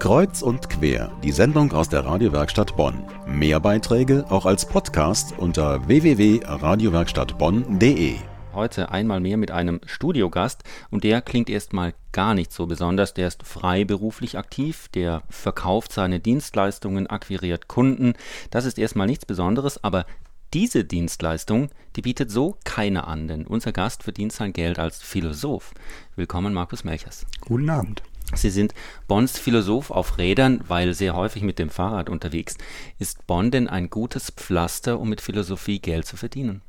Kreuz und quer, die Sendung aus der Radiowerkstatt Bonn. Mehr Beiträge auch als Podcast unter www.radiowerkstattbonn.de. Heute einmal mehr mit einem Studiogast und der klingt erstmal gar nicht so besonders. Der ist freiberuflich aktiv, der verkauft seine Dienstleistungen, akquiriert Kunden. Das ist erstmal nichts Besonderes, aber diese Dienstleistung, die bietet so keiner an, denn unser Gast verdient sein Geld als Philosoph. Willkommen, Markus Melchers. Guten Abend. Sie sind Bonns Philosoph auf Rädern, weil sehr häufig mit dem Fahrrad unterwegs. Ist Bonn denn ein gutes Pflaster, um mit Philosophie Geld zu verdienen?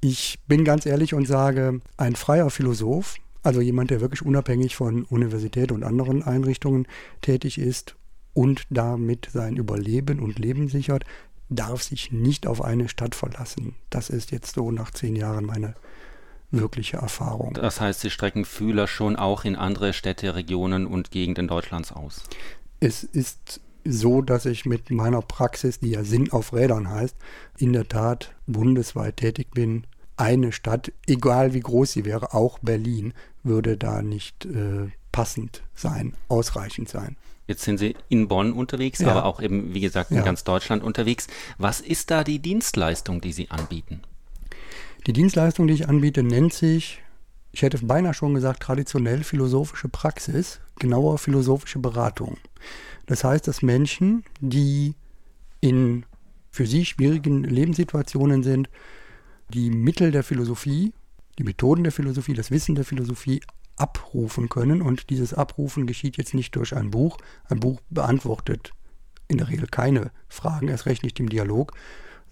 Ich bin ganz ehrlich und sage, ein freier Philosoph, also jemand, der wirklich unabhängig von Universität und anderen Einrichtungen tätig ist und damit sein Überleben und Leben sichert, darf sich nicht auf eine Stadt verlassen. Das ist jetzt so nach zehn Jahren meine wirkliche Erfahrung. Das heißt, Sie strecken Fühler schon auch in andere Städte, Regionen und Gegenden Deutschlands aus? Es ist so, dass ich mit meiner Praxis, die ja Sinn auf Rädern heißt, in der Tat bundesweit tätig bin. Eine Stadt, egal wie groß sie wäre, auch Berlin, würde da nicht äh, passend sein, ausreichend sein. Jetzt sind Sie in Bonn unterwegs, ja. aber auch eben, wie gesagt, in ja. ganz Deutschland unterwegs. Was ist da die Dienstleistung, die Sie anbieten? Die Dienstleistung, die ich anbiete, nennt sich, ich hätte beinahe schon gesagt, traditionell philosophische Praxis, genauer philosophische Beratung. Das heißt, dass Menschen, die in für sie schwierigen Lebenssituationen sind, die Mittel der Philosophie, die Methoden der Philosophie, das Wissen der Philosophie abrufen können. Und dieses Abrufen geschieht jetzt nicht durch ein Buch. Ein Buch beantwortet in der Regel keine Fragen, erst recht nicht im Dialog,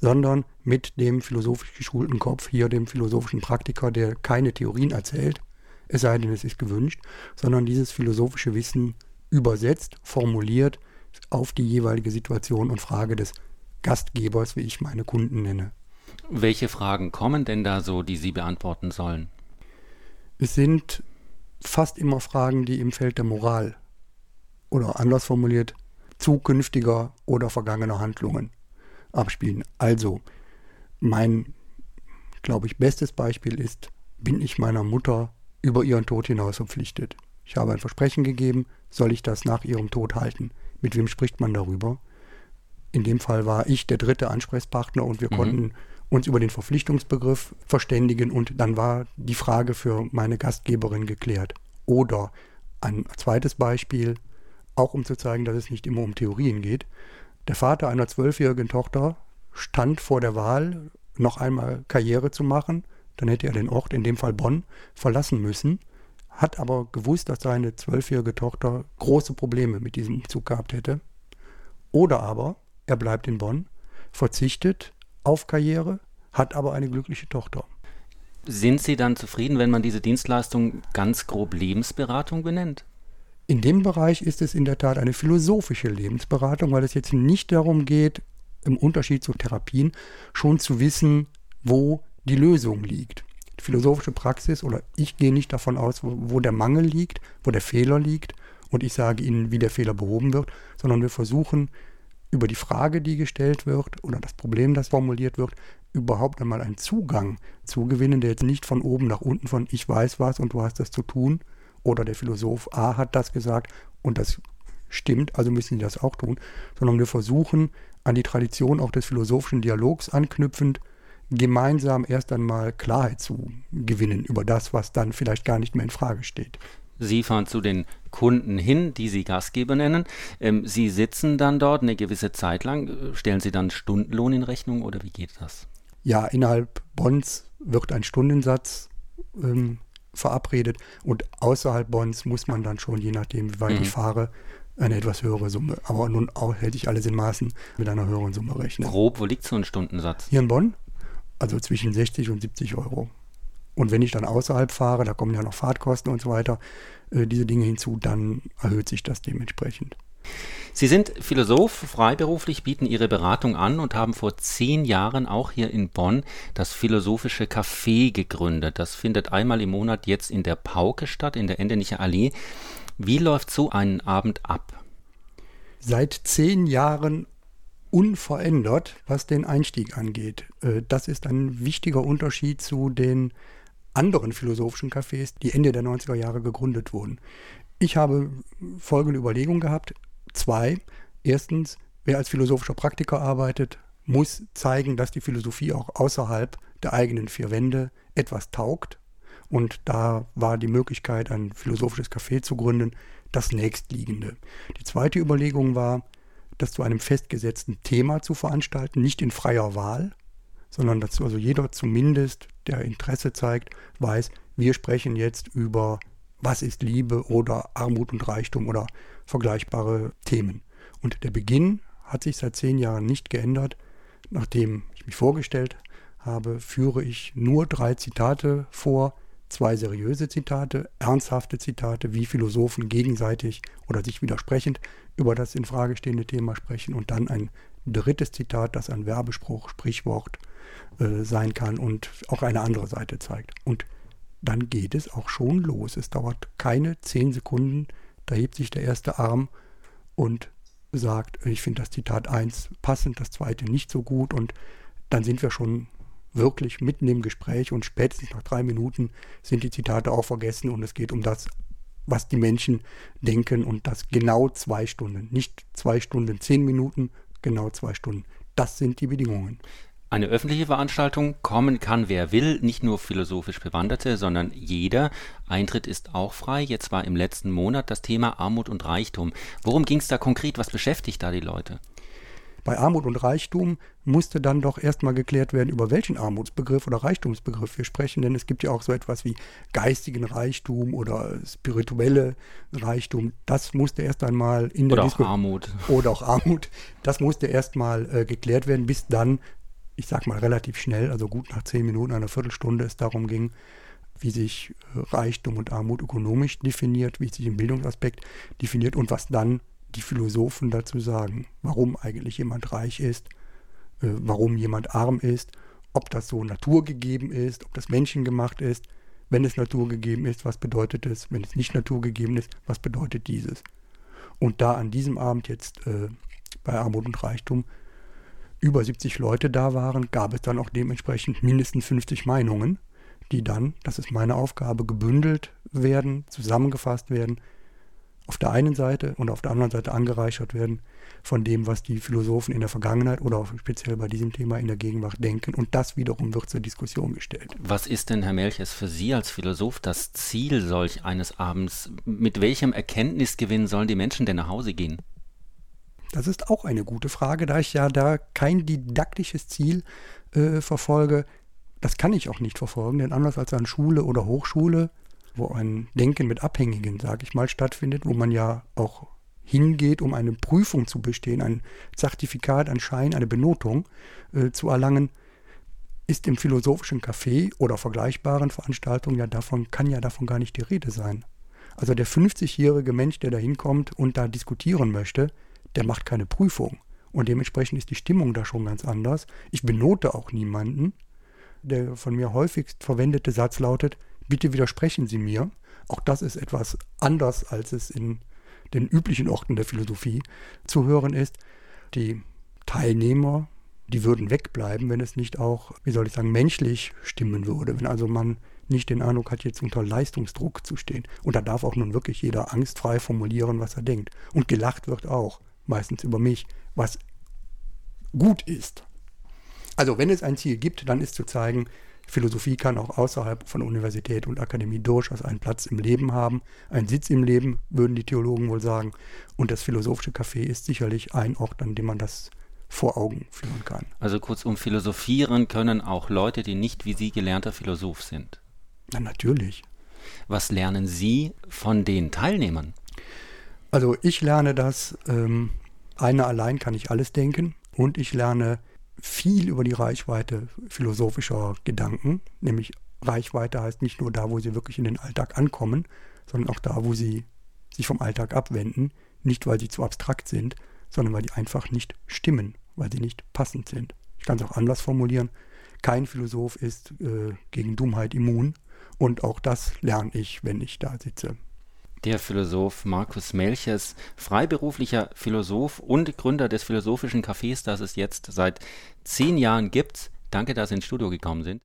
sondern mit dem philosophisch geschulten Kopf, hier dem philosophischen Praktiker, der keine Theorien erzählt, es sei denn, es ist gewünscht, sondern dieses philosophische Wissen übersetzt, formuliert auf die jeweilige Situation und Frage des Gastgebers, wie ich meine Kunden nenne. Welche Fragen kommen denn da so, die Sie beantworten sollen? Es sind fast immer Fragen, die im Feld der Moral oder anders formuliert zukünftiger oder vergangener Handlungen abspielen. Also, mein, glaube ich, bestes Beispiel ist, bin ich meiner Mutter über ihren Tod hinaus verpflichtet. Ich habe ein Versprechen gegeben, soll ich das nach ihrem Tod halten? Mit wem spricht man darüber? In dem Fall war ich der dritte Ansprechpartner und wir mhm. konnten uns über den Verpflichtungsbegriff verständigen und dann war die Frage für meine Gastgeberin geklärt. Oder ein zweites Beispiel, auch um zu zeigen, dass es nicht immer um Theorien geht. Der Vater einer zwölfjährigen Tochter stand vor der Wahl, noch einmal Karriere zu machen. Dann hätte er den Ort, in dem Fall Bonn, verlassen müssen, hat aber gewusst, dass seine zwölfjährige Tochter große Probleme mit diesem Umzug gehabt hätte. Oder aber er bleibt in Bonn, verzichtet auf Karriere, hat aber eine glückliche Tochter. Sind Sie dann zufrieden, wenn man diese Dienstleistung ganz grob Lebensberatung benennt? In dem Bereich ist es in der Tat eine philosophische Lebensberatung, weil es jetzt nicht darum geht, im Unterschied zu Therapien schon zu wissen, wo die Lösung liegt. Die philosophische Praxis, oder ich gehe nicht davon aus, wo, wo der Mangel liegt, wo der Fehler liegt, und ich sage Ihnen, wie der Fehler behoben wird, sondern wir versuchen über die Frage, die gestellt wird, oder das Problem, das formuliert wird, überhaupt einmal einen Zugang zu gewinnen, der jetzt nicht von oben nach unten von ich weiß was und du hast das zu tun, oder der Philosoph A hat das gesagt und das stimmt, also müssen sie das auch tun, sondern wir versuchen an die Tradition auch des philosophischen Dialogs anknüpfend gemeinsam erst einmal Klarheit zu gewinnen über das, was dann vielleicht gar nicht mehr in Frage steht. Sie fahren zu den Kunden hin, die Sie Gastgeber nennen. Ähm, Sie sitzen dann dort eine gewisse Zeit lang. Stellen Sie dann Stundenlohn in Rechnung oder wie geht das? Ja, innerhalb Bonns wird ein Stundensatz ähm, verabredet und außerhalb Bonns muss man dann schon, je nachdem, wie weit mhm. ich fahre, eine etwas höhere Summe. Aber nun auch hätte ich alles in Maßen mit einer höheren Summe rechnen. Grob, wo liegt so ein Stundensatz? Hier in Bonn? Also zwischen 60 und 70 Euro. Und wenn ich dann außerhalb fahre, da kommen ja noch Fahrtkosten und so weiter, äh, diese Dinge hinzu, dann erhöht sich das dementsprechend. Sie sind Philosoph, freiberuflich, bieten Ihre Beratung an und haben vor zehn Jahren auch hier in Bonn das Philosophische Café gegründet. Das findet einmal im Monat jetzt in der Pauke statt, in der Endenicher Allee. Wie läuft so ein Abend ab? Seit zehn Jahren unverändert, was den Einstieg angeht. Äh, das ist ein wichtiger Unterschied zu den anderen philosophischen Cafés, die Ende der 90er Jahre gegründet wurden. Ich habe folgende Überlegung gehabt. Zwei. Erstens, wer als philosophischer Praktiker arbeitet, muss zeigen, dass die Philosophie auch außerhalb der eigenen vier Wände etwas taugt. Und da war die Möglichkeit, ein philosophisches Café zu gründen, das nächstliegende. Die zweite Überlegung war, das zu einem festgesetzten Thema zu veranstalten, nicht in freier Wahl, sondern dass also jeder zumindest, der Interesse zeigt, weiß, wir sprechen jetzt über was ist Liebe oder Armut und Reichtum oder vergleichbare Themen. Und der Beginn hat sich seit zehn Jahren nicht geändert. Nachdem ich mich vorgestellt habe, führe ich nur drei Zitate vor, zwei seriöse Zitate, ernsthafte Zitate, wie Philosophen gegenseitig oder sich widersprechend über das in Frage stehende Thema sprechen und dann ein drittes Zitat, das ein Werbespruch, Sprichwort äh, sein kann und auch eine andere Seite zeigt. Und dann geht es auch schon los. Es dauert keine zehn Sekunden, da hebt sich der erste Arm und sagt, ich finde das Zitat 1 passend, das zweite nicht so gut und dann sind wir schon wirklich mitten im Gespräch und spätestens nach drei Minuten sind die Zitate auch vergessen und es geht um das, was die Menschen denken und das genau zwei Stunden. Nicht zwei Stunden, zehn Minuten, genau zwei Stunden. Das sind die Bedingungen. Eine öffentliche Veranstaltung, kommen kann wer will, nicht nur philosophisch Bewanderte, sondern jeder. Eintritt ist auch frei. Jetzt war im letzten Monat das Thema Armut und Reichtum. Worum ging es da konkret? Was beschäftigt da die Leute? Bei Armut und Reichtum musste dann doch erstmal geklärt werden, über welchen Armutsbegriff oder Reichtumsbegriff wir sprechen, denn es gibt ja auch so etwas wie geistigen Reichtum oder spirituelle Reichtum. Das musste erst einmal in der Diskussion. Oder auch Armut. Oder auch Armut. Das musste erstmal äh, geklärt werden, bis dann, ich sag mal relativ schnell, also gut nach zehn Minuten, einer Viertelstunde es darum ging, wie sich Reichtum und Armut ökonomisch definiert, wie sich im Bildungsaspekt definiert und was dann die Philosophen dazu sagen, warum eigentlich jemand reich ist, äh, warum jemand arm ist, ob das so naturgegeben ist, ob das menschengemacht ist. Wenn es naturgegeben ist, was bedeutet es? Wenn es nicht naturgegeben ist, was bedeutet dieses? Und da an diesem Abend jetzt äh, bei Armut und Reichtum über 70 Leute da waren, gab es dann auch dementsprechend mindestens 50 Meinungen, die dann, das ist meine Aufgabe, gebündelt werden, zusammengefasst werden, auf der einen Seite und auf der anderen Seite angereichert werden von dem, was die Philosophen in der Vergangenheit oder auch speziell bei diesem Thema in der Gegenwart denken. Und das wiederum wird zur Diskussion gestellt. Was ist denn, Herr Melches, für Sie als Philosoph das Ziel solch eines Abends? Mit welchem Erkenntnisgewinn sollen die Menschen denn nach Hause gehen? Das ist auch eine gute Frage, da ich ja da kein didaktisches Ziel äh, verfolge. Das kann ich auch nicht verfolgen, denn anders als an Schule oder Hochschule wo ein Denken mit Abhängigen, sage ich mal, stattfindet, wo man ja auch hingeht, um eine Prüfung zu bestehen, ein Zertifikat, ein Schein, eine Benotung äh, zu erlangen, ist im philosophischen Café oder vergleichbaren Veranstaltungen ja davon, kann ja davon gar nicht die Rede sein. Also der 50-jährige Mensch, der da hinkommt und da diskutieren möchte, der macht keine Prüfung. Und dementsprechend ist die Stimmung da schon ganz anders. Ich benote auch niemanden. Der von mir häufigst verwendete Satz lautet, bitte widersprechen Sie mir. Auch das ist etwas anders, als es in den üblichen Orten der Philosophie zu hören ist. Die Teilnehmer, die würden wegbleiben, wenn es nicht auch, wie soll ich sagen, menschlich stimmen würde. Wenn also man nicht den Eindruck hat, jetzt unter Leistungsdruck zu stehen. Und da darf auch nun wirklich jeder angstfrei formulieren, was er denkt. Und gelacht wird auch, meistens über mich, was gut ist. Also wenn es ein Ziel gibt, dann ist zu zeigen, Philosophie kann auch außerhalb von Universität und Akademie durchaus einen Platz im Leben haben, einen Sitz im Leben, würden die Theologen wohl sagen. Und das philosophische Café ist sicherlich ein Ort, an dem man das vor Augen führen kann. Also kurzum, philosophieren können auch Leute, die nicht wie Sie gelernter Philosoph sind. Na, natürlich. Was lernen Sie von den Teilnehmern? Also ich lerne das, ähm, einer allein kann ich alles denken und ich lerne viel über die Reichweite philosophischer Gedanken, nämlich Reichweite heißt nicht nur da, wo sie wirklich in den Alltag ankommen, sondern auch da, wo sie sich vom Alltag abwenden, nicht weil sie zu abstrakt sind, sondern weil die einfach nicht stimmen, weil sie nicht passend sind. Ich kann es auch anders formulieren. Kein Philosoph ist äh, gegen Dummheit immun und auch das lerne ich, wenn ich da sitze der Philosoph Markus Melchers, freiberuflicher Philosoph und Gründer des Philosophischen Cafés, das es jetzt seit zehn Jahren gibt. Danke, dass Sie ins Studio gekommen sind.